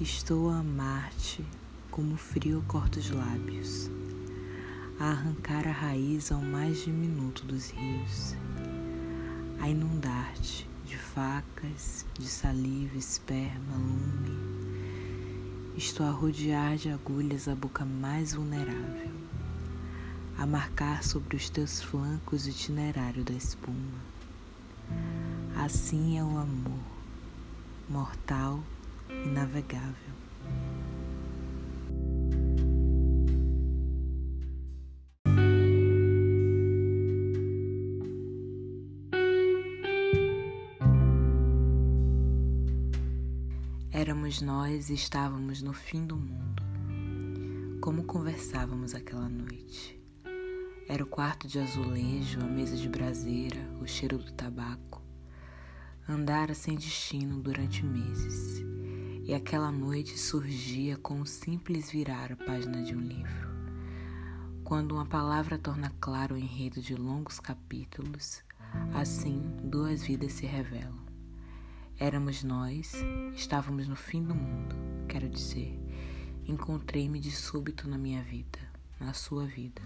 Estou a amar-te como o frio corta os lábios, a arrancar a raiz ao mais diminuto dos rios, a inundar-te de facas, de saliva, esperma, lume. Estou a rodear de agulhas a boca mais vulnerável, a marcar sobre os teus flancos o itinerário da espuma. Assim é o amor, mortal navegável. Éramos nós e estávamos no fim do mundo. Como conversávamos aquela noite. Era o quarto de azulejo, a mesa de braseira, o cheiro do tabaco. Andara sem destino durante meses, e aquela noite surgia com o simples virar a página de um livro. Quando uma palavra torna claro o enredo de longos capítulos, assim duas vidas se revelam. Éramos nós, estávamos no fim do mundo, quero dizer. Encontrei-me de súbito na minha vida, na sua vida.